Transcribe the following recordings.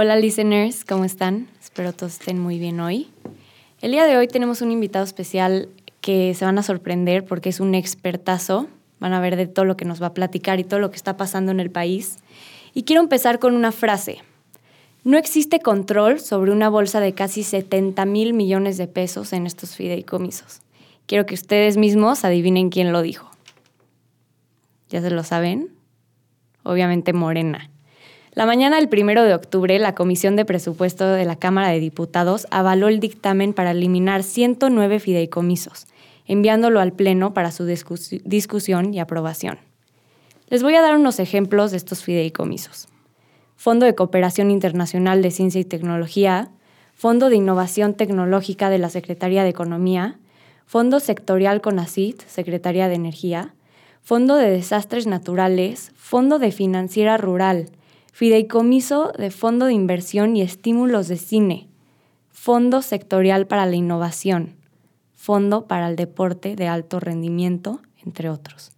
Hola listeners, ¿cómo están? Espero todos estén muy bien hoy. El día de hoy tenemos un invitado especial que se van a sorprender porque es un expertazo. Van a ver de todo lo que nos va a platicar y todo lo que está pasando en el país. Y quiero empezar con una frase. No existe control sobre una bolsa de casi 70 mil millones de pesos en estos fideicomisos. Quiero que ustedes mismos adivinen quién lo dijo. ¿Ya se lo saben? Obviamente Morena. La mañana del primero de octubre, la Comisión de Presupuesto de la Cámara de Diputados avaló el dictamen para eliminar 109 fideicomisos, enviándolo al Pleno para su discusión y aprobación. Les voy a dar unos ejemplos de estos fideicomisos. Fondo de Cooperación Internacional de Ciencia y Tecnología, Fondo de Innovación Tecnológica de la Secretaría de Economía, Fondo Sectorial CONACIT, Secretaría de Energía, Fondo de Desastres Naturales, Fondo de Financiera Rural, Fideicomiso de Fondo de Inversión y Estímulos de Cine, Fondo Sectorial para la Innovación, Fondo para el Deporte de Alto Rendimiento, entre otros.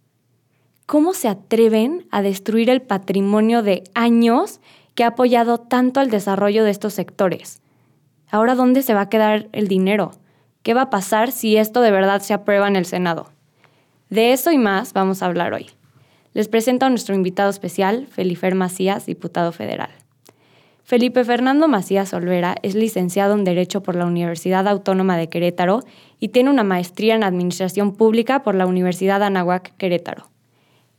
¿Cómo se atreven a destruir el patrimonio de años que ha apoyado tanto el desarrollo de estos sectores? Ahora, ¿dónde se va a quedar el dinero? ¿Qué va a pasar si esto de verdad se aprueba en el Senado? De eso y más vamos a hablar hoy. Les presento a nuestro invitado especial, Felifer Macías, diputado federal. Felipe Fernando Macías Olvera es licenciado en Derecho por la Universidad Autónoma de Querétaro y tiene una maestría en Administración Pública por la Universidad Anahuac Querétaro.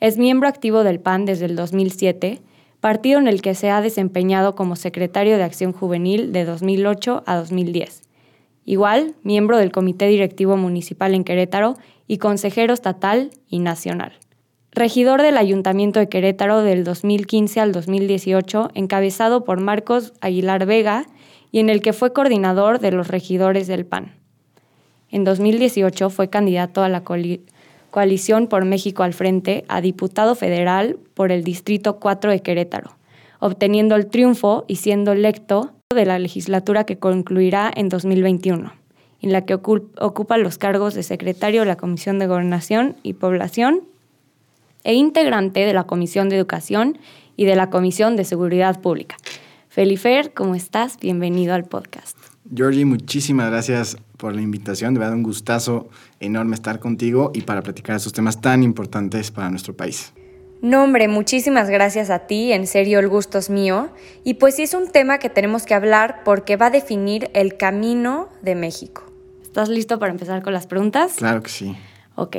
Es miembro activo del PAN desde el 2007, partido en el que se ha desempeñado como secretario de Acción Juvenil de 2008 a 2010. Igual, miembro del Comité Directivo Municipal en Querétaro y consejero estatal y nacional regidor del Ayuntamiento de Querétaro del 2015 al 2018, encabezado por Marcos Aguilar Vega y en el que fue coordinador de los regidores del PAN. En 2018 fue candidato a la coalición por México al frente a diputado federal por el Distrito 4 de Querétaro, obteniendo el triunfo y siendo electo de la legislatura que concluirá en 2021, en la que ocupa los cargos de secretario de la Comisión de Gobernación y Población e integrante de la Comisión de Educación y de la Comisión de Seguridad Pública. Felifer, ¿cómo estás? Bienvenido al podcast. Georgie, muchísimas gracias por la invitación. De verdad, un gustazo enorme estar contigo y para platicar esos temas tan importantes para nuestro país. No, hombre, muchísimas gracias a ti, en serio el gusto es mío. Y pues sí es un tema que tenemos que hablar porque va a definir el camino de México. ¿Estás listo para empezar con las preguntas? Claro que sí. Ok.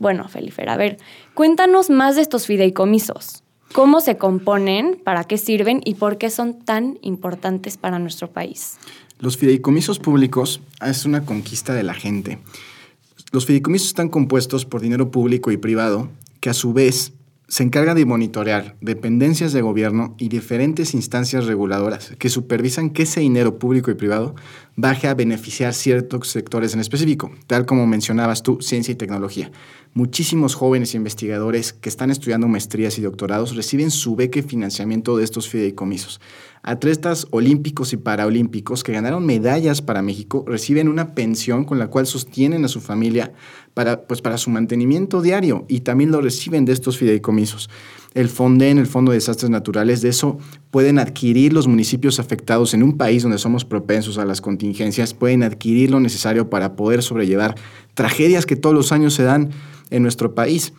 Bueno, Felifer, a ver, cuéntanos más de estos fideicomisos. ¿Cómo se componen? ¿Para qué sirven? ¿Y por qué son tan importantes para nuestro país? Los fideicomisos públicos es una conquista de la gente. Los fideicomisos están compuestos por dinero público y privado que a su vez se encarga de monitorear dependencias de gobierno y diferentes instancias reguladoras que supervisan que ese dinero público y privado baje a beneficiar ciertos sectores en específico, tal como mencionabas tú, ciencia y tecnología. Muchísimos jóvenes investigadores que están estudiando maestrías y doctorados reciben su beca y financiamiento de estos fideicomisos. Atletas olímpicos y paraolímpicos que ganaron medallas para México reciben una pensión con la cual sostienen a su familia para, pues, para su mantenimiento diario y también lo reciben de estos fideicomisos. El FONDEN, el Fondo de Desastres Naturales, de eso pueden adquirir los municipios afectados en un país donde somos propensos a las contingencias, pueden adquirir lo necesario para poder sobrellevar tragedias que todos los años se dan en nuestro país.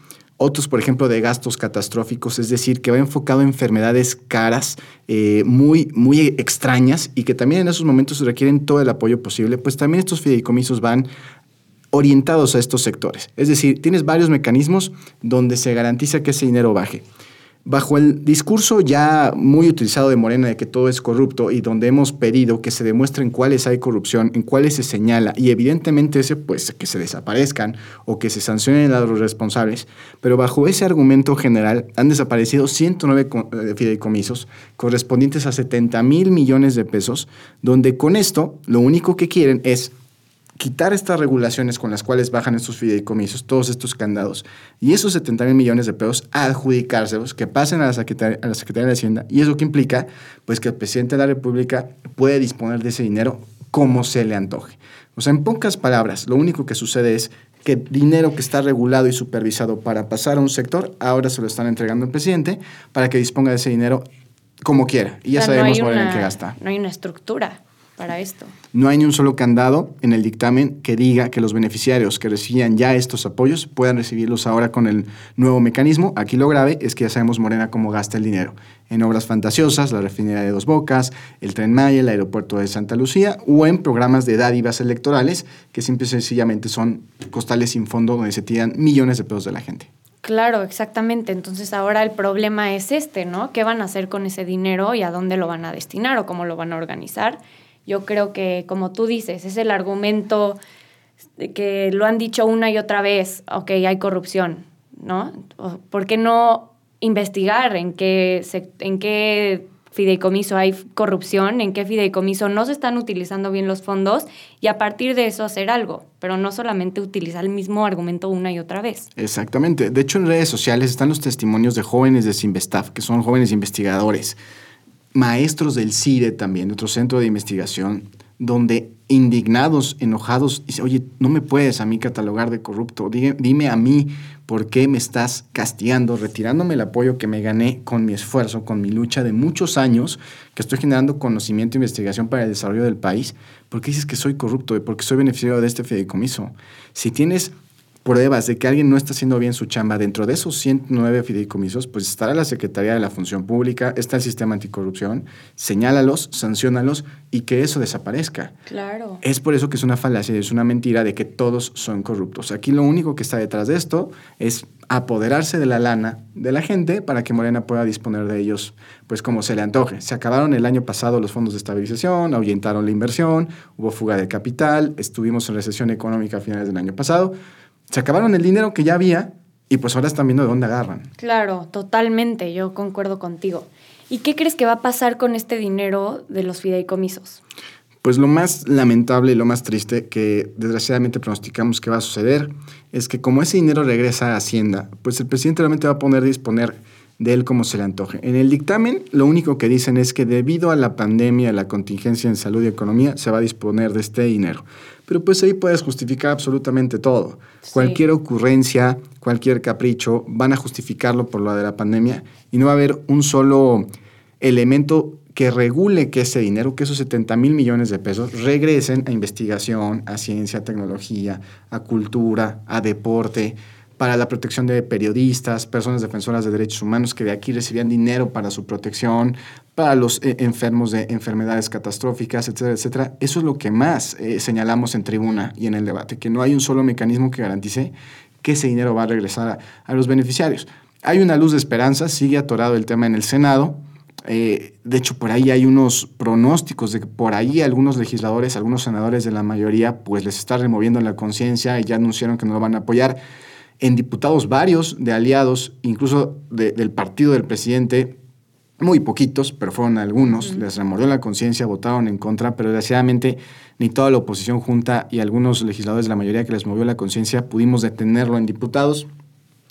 Otros, por ejemplo, de gastos catastróficos, es decir, que va enfocado en enfermedades caras, eh, muy, muy extrañas y que también en esos momentos requieren todo el apoyo posible, pues también estos fideicomisos van orientados a estos sectores. Es decir, tienes varios mecanismos donde se garantiza que ese dinero baje. Bajo el discurso ya muy utilizado de Morena de que todo es corrupto y donde hemos pedido que se demuestren cuáles hay corrupción, en cuáles se señala y evidentemente ese pues que se desaparezcan o que se sancionen a los responsables, pero bajo ese argumento general han desaparecido 109 eh, fideicomisos correspondientes a 70 mil millones de pesos, donde con esto lo único que quieren es quitar estas regulaciones con las cuales bajan estos fideicomisos, todos estos candados, y esos 70 mil millones de pesos adjudicárselos, que pasen a la, Secretaría, a la Secretaría de Hacienda, y eso que implica, pues que el presidente de la República puede disponer de ese dinero como se le antoje. O sea, en pocas palabras, lo único que sucede es que dinero que está regulado y supervisado para pasar a un sector, ahora se lo están entregando al presidente para que disponga de ese dinero como quiera. Y ya O sea, sabemos no Morena en qué gasta. No hay una estructura para esto. No hay ni un solo candado en el dictamen que diga que los beneficiarios que recibían ya estos apoyos puedan recibirlos ahora con el nuevo mecanismo. Aquí lo grave es que ya sabemos Morena cómo gasta el dinero. En obras fantasiosas, la refinería de Dos Bocas, el Tren Maya, el aeropuerto de Santa Lucía o en programas de dádivas electorales que simple y sencillamente son costales sin fondo donde se tiran millones de pesos de la gente. Claro, exactamente. Entonces ahora el problema es este, ¿no? ¿Qué van a hacer con ese dinero y a dónde lo van a destinar o cómo lo van a organizar? Yo creo que, como tú dices, es el argumento que lo han dicho una y otra vez, ok, hay corrupción, ¿no? ¿Por qué no investigar en qué, en qué fideicomiso hay corrupción, en qué fideicomiso no se están utilizando bien los fondos y a partir de eso hacer algo, pero no solamente utilizar el mismo argumento una y otra vez? Exactamente. De hecho, en redes sociales están los testimonios de jóvenes de Sinvestav, que son jóvenes investigadores, maestros del CIDE también, de otro centro de investigación, donde indignados, enojados, dicen, oye, no me puedes a mí catalogar de corrupto, dime, a mí por qué me estás castigando, retirándome el apoyo que me gané con mi esfuerzo, con mi lucha de muchos años, que estoy generando conocimiento e investigación para el desarrollo del país, ¿por qué dices que soy corrupto? ¿Por qué soy beneficiario de este fideicomiso? Si tienes pruebas de que alguien no está haciendo bien su chamba dentro de esos 109 fideicomisos, pues estará la Secretaría de la Función Pública, está el sistema anticorrupción, señálalos, sanciónalos y que eso desaparezca. Claro. Es por eso que es una falacia, es una mentira de que todos son corruptos. Aquí lo único que está detrás de esto es apoderarse de la lana de la gente para que Morena pueda disponer de ellos pues como se le antoje. Se acabaron el año pasado los fondos de estabilización, ahuyentaron la inversión, hubo fuga de capital, estuvimos en recesión económica a finales del año pasado. Se acabaron el dinero que ya había y pues ahora están viendo de dónde agarran. Claro, totalmente, yo concuerdo contigo. ¿Y qué crees que va a pasar con este dinero de los fideicomisos? Pues lo más lamentable y lo más triste que desgraciadamente pronosticamos que va a suceder es que como ese dinero regresa a Hacienda, pues el presidente realmente va a poner a disponer de él como se le antoje. En el dictamen lo único que dicen es que debido a la pandemia, la contingencia en salud y economía, se va a disponer de este dinero. Pero pues ahí puedes justificar absolutamente todo. Sí. Cualquier ocurrencia, cualquier capricho, van a justificarlo por lo de la pandemia y no va a haber un solo elemento que regule que ese dinero, que esos 70 mil millones de pesos regresen a investigación, a ciencia, a tecnología, a cultura, a deporte, para la protección de periodistas, personas defensoras de derechos humanos que de aquí recibían dinero para su protección, para los eh, enfermos de enfermedades catastróficas, etcétera, etcétera. Eso es lo que más eh, señalamos en tribuna y en el debate, que no hay un solo mecanismo que garantice que ese dinero va a regresar a, los beneficiarios. Hay una luz de esperanza, sigue atorado el tema en el Senado. Eh, de hecho, por ahí hay unos pronósticos de que por ahí algunos legisladores, algunos senadores de la mayoría, pues les está removiendo la conciencia y ya anunciaron que no lo van a apoyar. En diputados varios de aliados, incluso de- del partido del presidente, muy poquitos, pero fueron algunos, les remordió la conciencia, votaron en contra, pero desgraciadamente ni toda la oposición junta y algunos legisladores de la mayoría que les movió la conciencia pudimos detenerlo en diputados.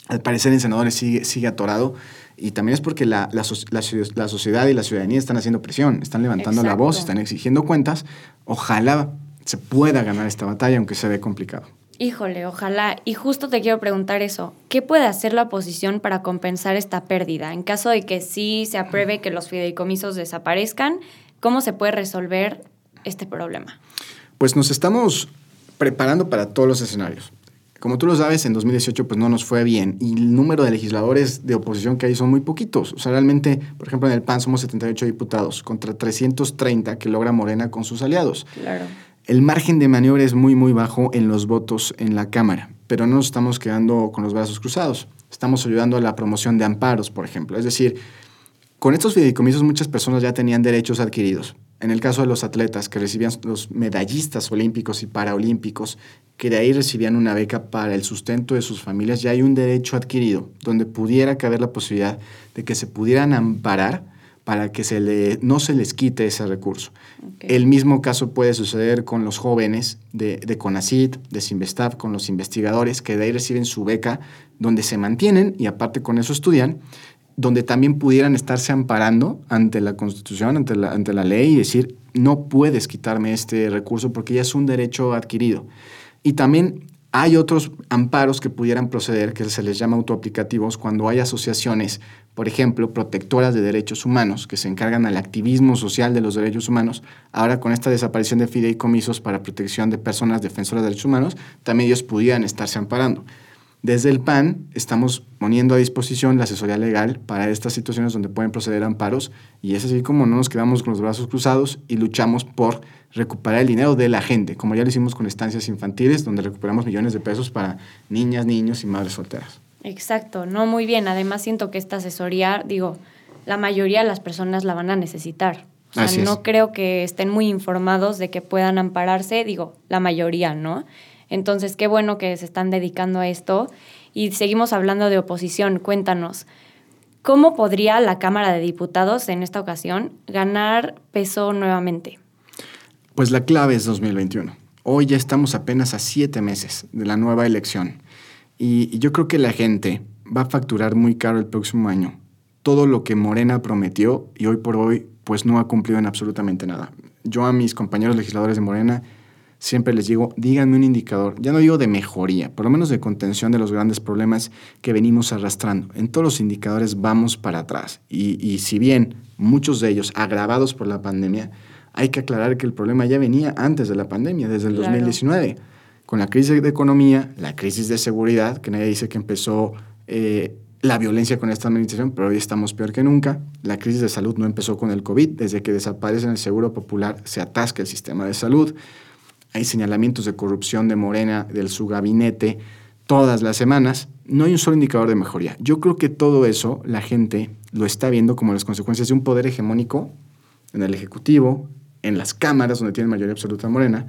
Al parecer en senadores sigue, sigue atorado y también es porque la, la, so- la ciu- la sociedad y la ciudadanía están haciendo presión, están levantando la voz, están exigiendo cuentas. Ojalá se pueda ganar esta batalla, aunque se ve complicado. Híjole, ojalá. Y justo te quiero preguntar eso. ¿Qué puede hacer la oposición para compensar esta pérdida? En caso de que sí se apruebe que los fideicomisos desaparezcan, ¿cómo se puede resolver este problema? Pues nos estamos preparando para todos los escenarios. Como tú lo sabes, en 2018 pues no nos fue bien y el número de legisladores de oposición que hay son muy poquitos. O sea, realmente, por ejemplo, en el PAN somos 78 diputados contra 330 que logra Morena con sus aliados. Claro. El margen de maniobra es muy, muy bajo en los votos en la Cámara, pero no nos estamos quedando con los brazos cruzados. Estamos ayudando a la promoción de amparos, por ejemplo. Es decir, con estos fideicomisos muchas personas ya tenían derechos adquiridos. En el caso de los atletas que recibían los medallistas olímpicos y paraolímpicos, que de ahí recibían una beca para el sustento de sus familias, ya hay un derecho adquirido donde pudiera caber la posibilidad de que se pudieran amparar para que se le, no se les quite ese recurso. El mismo caso puede suceder con los jóvenes de, de CONACYT, de Sinvestav, con los investigadores que de ahí reciben su beca, donde se mantienen y aparte con eso estudian, donde también pudieran estarse amparando ante la Constitución, ante la, ante la ley y decir, no puedes quitarme este recurso porque ya es un derecho adquirido. Y también Hay otros amparos que pudieran proceder, que se les llama autoaplicativos, cuando hay asociaciones, por ejemplo, protectoras de derechos humanos, que se encargan al activismo social de los derechos humanos. Ahora, con esta desaparición de fideicomisos para protección de personas defensoras de derechos humanos, también ellos pudieran estarse amparando. Desde el PAN estamos poniendo a disposición la asesoría legal para estas situaciones donde pueden proceder amparos y es así como no nos quedamos con los brazos cruzados y luchamos por recuperar el dinero de la gente, como ya lo hicimos con estancias infantiles, donde recuperamos millones de pesos para niñas, niños y madres solteras. Exacto, no muy bien. Además siento que esta asesoría, digo, la mayoría de las personas la van a necesitar. O sea, no creo que estén muy informados de que puedan ampararse, digo, la mayoría, ¿no? Entonces, qué bueno que se están dedicando a esto. Y seguimos hablando de oposición. Cuéntanos, ¿cómo podría la Cámara de Diputados en esta ocasión ganar peso nuevamente? Pues la clave es 2021. Hoy ya estamos apenas a siete meses de la nueva elección. Y, yo creo que la gente va a facturar muy caro el próximo año todo lo que Morena prometió y hoy por hoy pues no ha cumplido en absolutamente nada. Yo a mis compañeros legisladores de Morena siempre les digo, díganme un indicador, ya no digo de mejoría, por lo menos de contención de los grandes problemas que venimos arrastrando. En todos los indicadores vamos para atrás. Y, si bien muchos de ellos agravados por la pandemia, hay que aclarar que el problema ya venía antes de la pandemia, desde el 2019, con la crisis de economía, la crisis de seguridad, que nadie dice que empezó eh, la violencia con esta administración, pero hoy estamos peor que nunca. La crisis de salud no empezó con el COVID, desde que desaparece el Seguro Popular se atasca el sistema de salud hay señalamientos de corrupción de Morena, de su gabinete, todas las semanas. No hay un solo indicador de mejoría. Yo creo que todo eso la gente lo está viendo como las consecuencias de un poder hegemónico en el Ejecutivo, en las cámaras donde tiene mayoría absoluta Morena,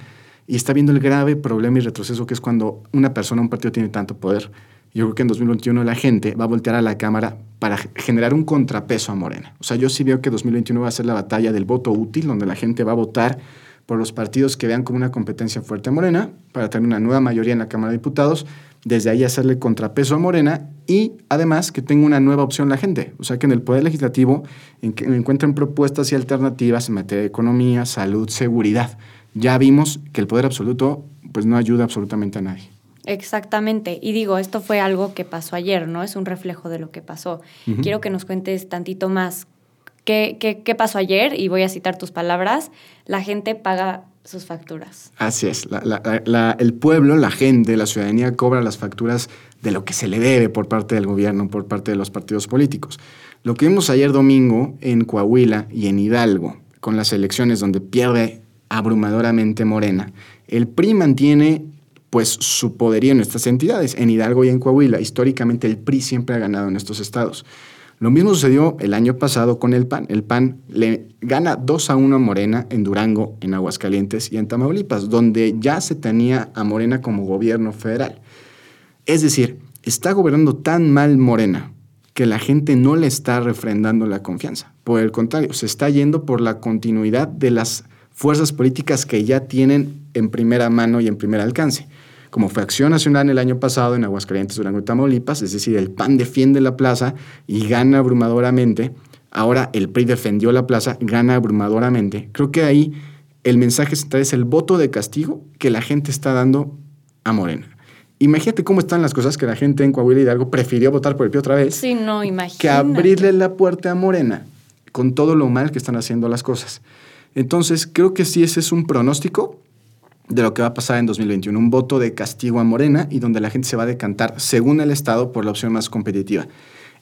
y está viendo el grave problema y retroceso que es cuando una persona, un partido tiene tanto poder. Yo creo que en 2021 la gente va a voltear a la Cámara para generar un contrapeso a Morena. O sea, yo sí veo que 2021 va a ser la batalla del voto útil, donde la gente va a votar por los partidos que vean como una competencia fuerte a Morena, para tener una nueva mayoría en la Cámara de Diputados, desde ahí hacerle contrapeso a Morena y además que tenga una nueva opción la gente. O sea, que en el Poder Legislativo encuentren propuestas y alternativas en materia de economía, salud, seguridad. Ya vimos que el poder absoluto pues no ayuda absolutamente a nadie. Exactamente. Y digo, esto fue algo que pasó ayer, ¿no? Es un reflejo de lo que pasó. Quiero que nos cuentes tantito más ¿Qué, qué, pasó ayer? Y voy a citar tus palabras. La gente paga sus facturas. Así es. el pueblo, la gente, la ciudadanía cobra las facturas de lo que se le debe por parte del gobierno, por parte de los partidos políticos. Lo que vimos ayer domingo en Coahuila y en Hidalgo, con las elecciones donde pierde abrumadoramente Morena, el PRI mantiene pues su poderío en estas entidades, en Hidalgo y en Coahuila. Históricamente el PRI siempre ha ganado en estos estados. Lo mismo sucedió el año pasado con el PAN. El PAN le gana 2 a 1 a Morena en Durango, en Aguascalientes y en Tamaulipas, donde ya se tenía a Morena como gobierno federal. Es decir, está gobernando tan mal Morena que la gente no le está refrendando la confianza. Por el contrario, se está yendo por la continuidad de las fuerzas políticas que ya tienen en primera mano y en primer alcance como fue Acción Nacional el año pasado en Aguascalientes, Durango y Tamaulipas, es decir, el PAN defiende la plaza y gana abrumadoramente. Ahora el PRI defendió la plaza, gana abrumadoramente. Creo que ahí el mensaje central es el voto de castigo que la gente está dando a Morena. Imagínate cómo están las cosas que la gente en Coahuila y Hidalgo prefirió votar por el PRI otra vez. Sí, no, imagínate. Que abrirle la puerta a Morena con todo lo mal que están haciendo las cosas. Entonces, creo que sí, ese es un pronóstico de lo que va a pasar en 2021, un voto de castigo a Morena y donde la gente se va a decantar, según el Estado, por la opción más competitiva.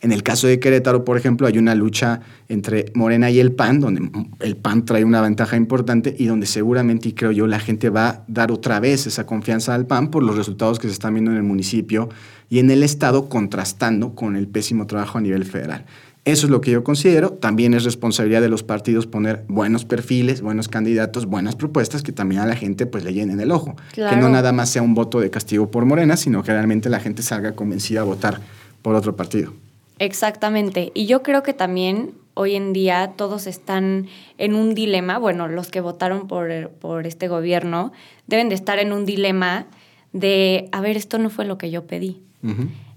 En el caso de Querétaro, por ejemplo, hay una lucha entre Morena y el PAN, donde el PAN trae una ventaja importante y donde seguramente, y creo yo, la gente va a dar otra vez esa confianza al PAN por los resultados que se están viendo en el municipio y en el Estado, contrastando con el pésimo trabajo a nivel federal. Eso es lo que yo considero. También es responsabilidad de los partidos poner buenos perfiles, buenos candidatos, buenas propuestas que también a la gente pues le llenen el ojo. Que no nada más sea un voto de castigo por Morena, sino que realmente la gente salga convencida a votar por otro partido. Exactamente. Y yo creo que también hoy en día todos están en un dilema, bueno, los que votaron por, por este gobierno deben de estar en un dilema de, a ver, esto no fue lo que yo pedí.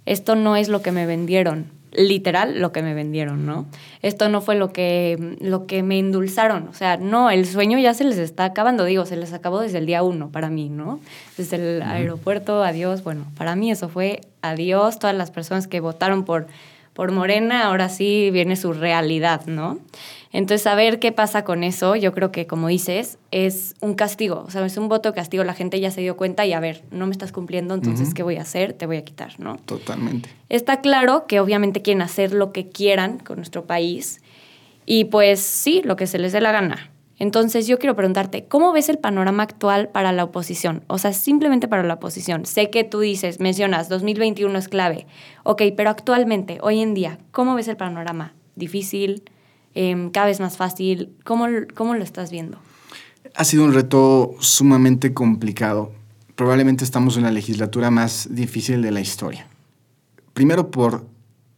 Esto no es lo que me vendieron literal lo que me vendieron, ¿no? Esto no fue lo que, lo que me endulzaron, o sea, no, el sueño ya se les está acabando, digo, se les acabó desde el día uno para mí, ¿no? Desde el aeropuerto, adiós, bueno, para mí eso fue adiós, todas las personas que votaron por, por Morena, ahora sí viene su realidad, ¿no? Entonces, a ver qué pasa con eso, yo creo que, como dices, es un castigo, o sea, es un voto de castigo, la gente ya se dio cuenta y a ver, no me estás cumpliendo, entonces, ¿qué voy a hacer? Te voy a quitar, ¿no? Totalmente. Está claro que obviamente quieren hacer lo que quieran con nuestro país y pues sí, lo que se les dé la gana. Entonces yo quiero preguntarte, ¿cómo ves el panorama actual para la oposición? O sea, simplemente para la oposición. Sé que tú dices, mencionas, 2021 es clave. Ok, pero actualmente, hoy en día, ¿cómo ves el panorama? ¿Difícil? Em, cada vez más fácil. ¿Cómo, ¿Cómo lo estás viendo? Ha sido un reto sumamente complicado. Probablemente estamos en la legislatura más difícil de la historia. Primero por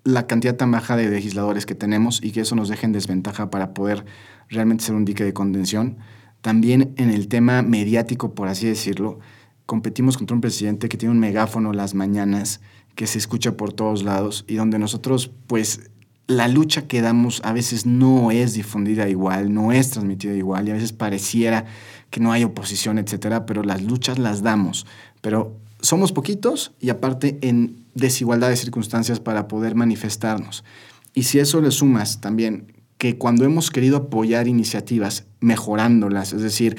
la cantidad tan baja de legisladores que tenemos y que eso nos deje en desventaja para poder realmente ser un dique de contención. También en el tema mediático, por así decirlo, competimos contra un presidente que tiene un megáfono las mañanas, que se escucha por todos lados y donde nosotros pues la lucha que damos a veces no es difundida igual, no es transmitida igual y a veces pareciera que no hay oposición, etcétera, pero las luchas las damos. Pero somos poquitos y aparte en desigualdad de circunstancias para poder manifestarnos. Y si eso le sumas también que cuando hemos querido apoyar iniciativas mejorándolas, es decir,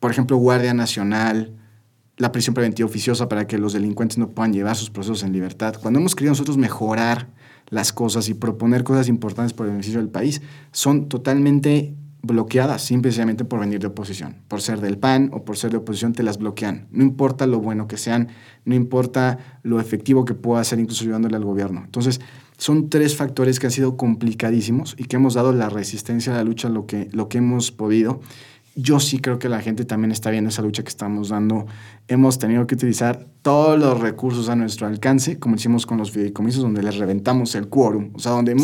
por ejemplo, Guardia Nacional, la prisión preventiva oficiosa para que los delincuentes no puedan llevar sus procesos en libertad, cuando hemos querido nosotros mejorar las cosas y proponer cosas importantes por el beneficio del país, son totalmente bloqueadas simplemente por venir de oposición. Por ser del PAN o por ser de oposición te las bloquean. No importa lo bueno que sean, no importa lo efectivo que pueda ser incluso ayudándole al gobierno. Entonces, son tres factores que han sido complicadísimos y que hemos dado la resistencia a la lucha lo que, lo que hemos podido yo sí creo que la gente también está viendo esa lucha que estamos dando. Hemos tenido que utilizar todos los recursos a nuestro alcance, como hicimos con los fideicomisos, donde les reventamos el quórum. O sea, donde,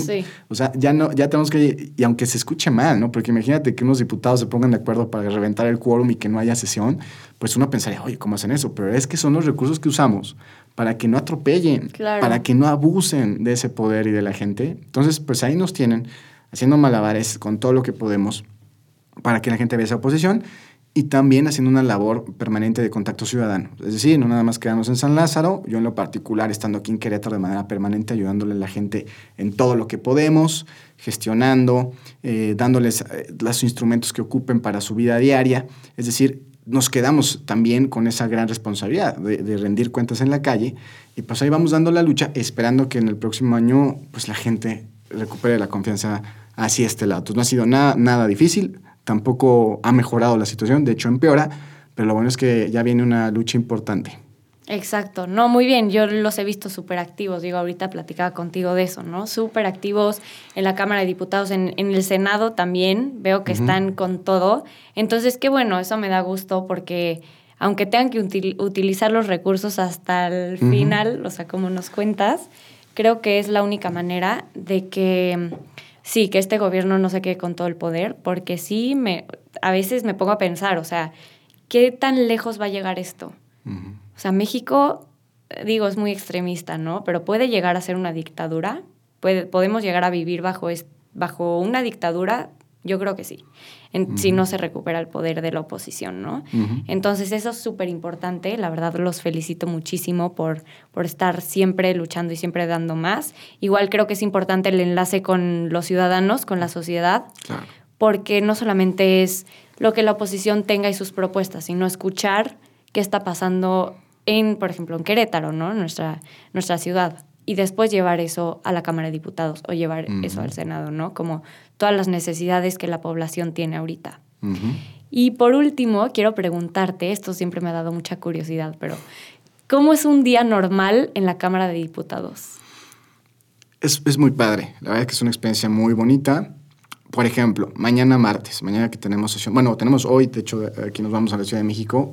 o sea, ya no, ya tenemos que, y aunque se escuche mal, ¿no? Porque imagínate que unos diputados se pongan de acuerdo para reventar el quórum y que no haya sesión, pues uno pensaría, oye, ¿cómo hacen eso? Pero es que son los recursos que usamos para que no atropellen, para que no abusen de ese poder y de la gente. Entonces, pues ahí nos tienen haciendo malabares con todo lo que podemos para que la gente vea esa oposición y también haciendo una labor permanente de contacto ciudadano. Es decir, no nada más quedarnos en San Lázaro, yo en lo particular estando aquí en Querétaro de manera permanente, ayudándole a la gente en todo lo que podemos, gestionando, eh, dándoles eh, los instrumentos que ocupen para su vida diaria. Es decir, nos quedamos también con esa gran responsabilidad de, rendir cuentas en la calle y pues ahí vamos dando la lucha esperando que en el próximo año pues la gente recupere la confianza hacia este lado. Entonces no ha sido nada, nada difícil, tampoco ha mejorado la situación, de hecho empeora, pero lo bueno es que ya viene una lucha importante. Exacto, no, muy bien, yo los he visto súper activos, digo, ahorita platicaba contigo de eso, ¿no? Súper activos en la Cámara de Diputados, en, el Senado también, veo que están con todo, entonces qué bueno, eso me da gusto porque aunque tengan que utilizar los recursos hasta el final, o sea, como nos cuentas, creo que es la única manera de que sí, que este gobierno no se quede con todo el poder, porque sí, me, a veces me pongo a pensar, o sea, ¿qué tan lejos va a llegar esto? O sea, México, digo, es muy extremista, ¿no? Pero puede llegar a ser una dictadura, puede, podemos llegar a vivir bajo, bajo una dictadura yo creo que sí, si no se recupera el poder de la oposición, ¿no? Entonces eso es súper importante, la verdad los felicito muchísimo por, por estar siempre luchando y siempre dando más. Igual creo que es importante el enlace con los ciudadanos, con la sociedad, porque no solamente es lo que la oposición tenga y sus propuestas, sino escuchar qué está pasando en, por ejemplo, en Querétaro, ¿no? Nuestra, nuestra ciudad y después llevar eso a la Cámara de Diputados o llevar eso al Senado, ¿no? Como todas las necesidades que la población tiene ahorita. Y por último, quiero preguntarte, esto siempre me ha dado mucha curiosidad, pero ¿cómo es un día normal en la Cámara de Diputados? Es, es muy padre, la verdad es que es una experiencia muy bonita. Por ejemplo, mañana martes, mañana que tenemos sesión, bueno, tenemos hoy, de hecho, aquí nos vamos a la Ciudad de México,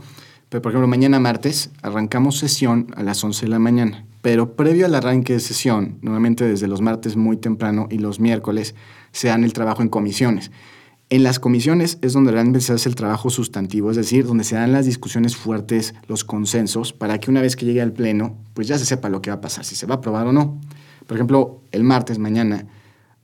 pero por ejemplo, mañana martes arrancamos sesión a las 11 de la mañana. Pero previo al arranque de sesión, nuevamente desde los martes muy temprano y los miércoles, se dan el trabajo en comisiones. En las comisiones es donde realmente se hace el trabajo sustantivo, es decir, donde se dan las discusiones fuertes, los consensos, para que una vez que llegue al Pleno, pues ya se sepa lo que va a pasar, si se va a aprobar o no. Por ejemplo, el martes, mañana,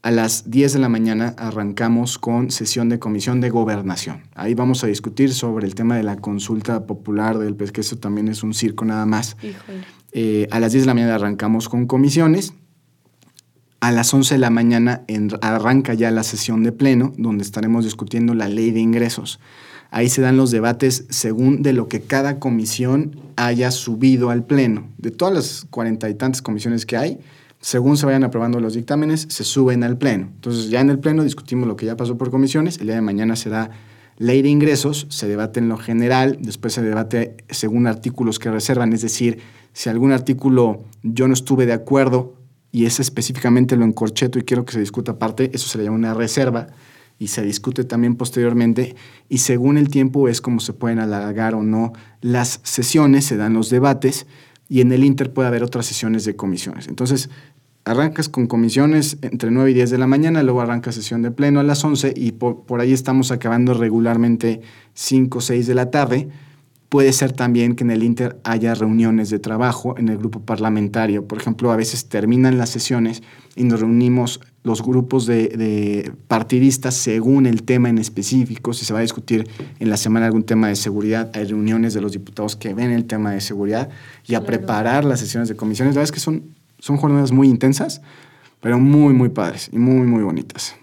a las 10 de la mañana arrancamos con sesión de comisión de gobernación. Ahí vamos a discutir sobre el tema de la consulta popular del PES, que eso también es un circo nada más. Eh, a las 10 de la mañana arrancamos con comisiones. A las 11 de la mañana arranca ya la sesión de pleno, donde estaremos discutiendo la ley de ingresos. Ahí se dan los debates según de lo que cada comisión haya subido al pleno. De todas las cuarenta y tantas comisiones que hay, según se vayan aprobando los dictámenes, se suben al Pleno. Entonces ya en el Pleno discutimos lo que ya pasó por comisiones, el día de mañana será ley de ingresos, se debate en lo general, después se debate según artículos que reservan, es decir, si algún artículo yo no estuve de acuerdo y ese específicamente lo encorcheto y quiero que se discuta aparte, eso se le llama una reserva y se discute también posteriormente y según el tiempo es como se pueden alargar o no las sesiones, se dan los debates y en el Inter puede haber otras sesiones de comisiones. Entonces, arrancas con comisiones entre 9 y 10 de la mañana, luego arranca sesión de pleno a las 11 y por, ahí estamos acabando regularmente 5 o 6 de la tarde. Puede ser también que en el Inter haya reuniones de trabajo en el grupo parlamentario. Por ejemplo, a veces terminan las sesiones y nos reunimos los grupos de, partidistas según el tema en específico. Si se va a discutir en la semana algún tema de seguridad, hay reuniones de los diputados que ven el tema de seguridad y a preparar las sesiones de comisiones. La verdad es que son son jornadas muy intensas, pero muy, muy padres y muy, muy bonitas.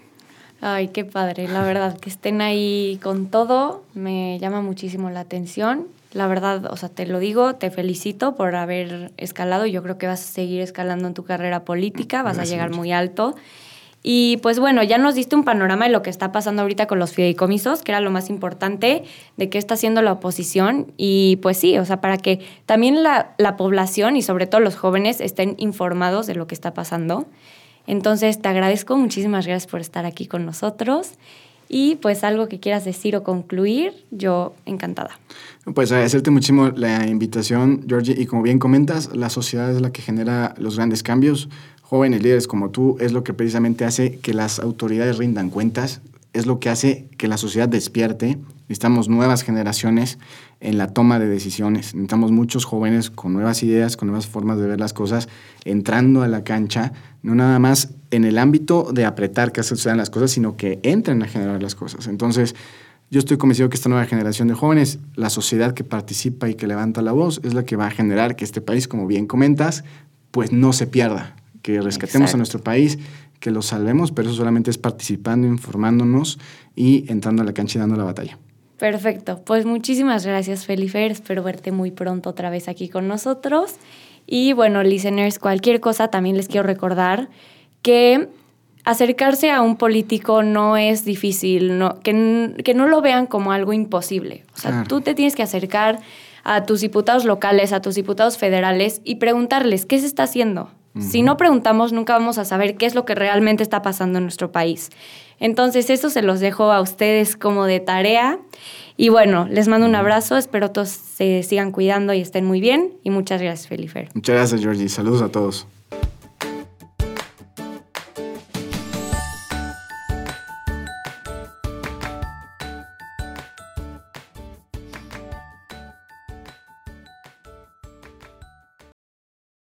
Ay, qué padre, la verdad, que estén ahí con todo, me llama muchísimo la atención. La verdad, o sea, te lo digo, te felicito por haber escalado. Yo creo que vas a seguir escalando en tu carrera política, vas a llegar muy alto. Y pues bueno, ya nos diste un panorama de lo que está pasando ahorita con los fideicomisos, que era lo más importante, de qué está haciendo la oposición. Y pues sí, o sea, para que también la, la población y sobre todo los jóvenes estén informados de lo que está pasando. Entonces, te agradezco, muchísimas gracias por estar aquí con nosotros. Y pues algo que quieras decir o concluir, yo encantada. Pues agradecerte muchísimo la invitación, Georgie. Y como bien comentas, la sociedad es la que genera los grandes cambios jóvenes líderes como tú es lo que precisamente hace que las autoridades rindan cuentas, es lo que hace que la sociedad despierte. Necesitamos nuevas generaciones en la toma de decisiones. Necesitamos muchos jóvenes con nuevas ideas, con nuevas formas de ver las cosas, entrando a la cancha, no nada más en el ámbito de apretar que sucedan las cosas, sino que entren a generar las cosas. Entonces, yo estoy convencido que esta nueva generación de jóvenes, la sociedad que participa y que levanta la voz, es la que va a generar que este país, como bien comentas, pues no se pierda, que rescatemos a nuestro país, que lo salvemos, pero eso solamente es participando, informándonos y entrando a la cancha y dando la batalla. Perfecto, pues muchísimas gracias Felifer, espero verte muy pronto otra vez aquí con nosotros. Y bueno, listeners, cualquier cosa también les quiero recordar que acercarse a un político no es difícil, no, que, que no lo vean como algo imposible. O sea, tú te tienes que acercar a tus diputados locales, a tus diputados federales y preguntarles qué se está haciendo. Si no preguntamos, nunca vamos a saber qué es lo que realmente está pasando en nuestro país. Entonces, eso se los dejo a ustedes como de tarea. Y bueno, les mando un abrazo, espero todos se sigan cuidando y estén muy bien. Y muchas gracias, Felifer. Muchas gracias, Georgie. Saludos a todos.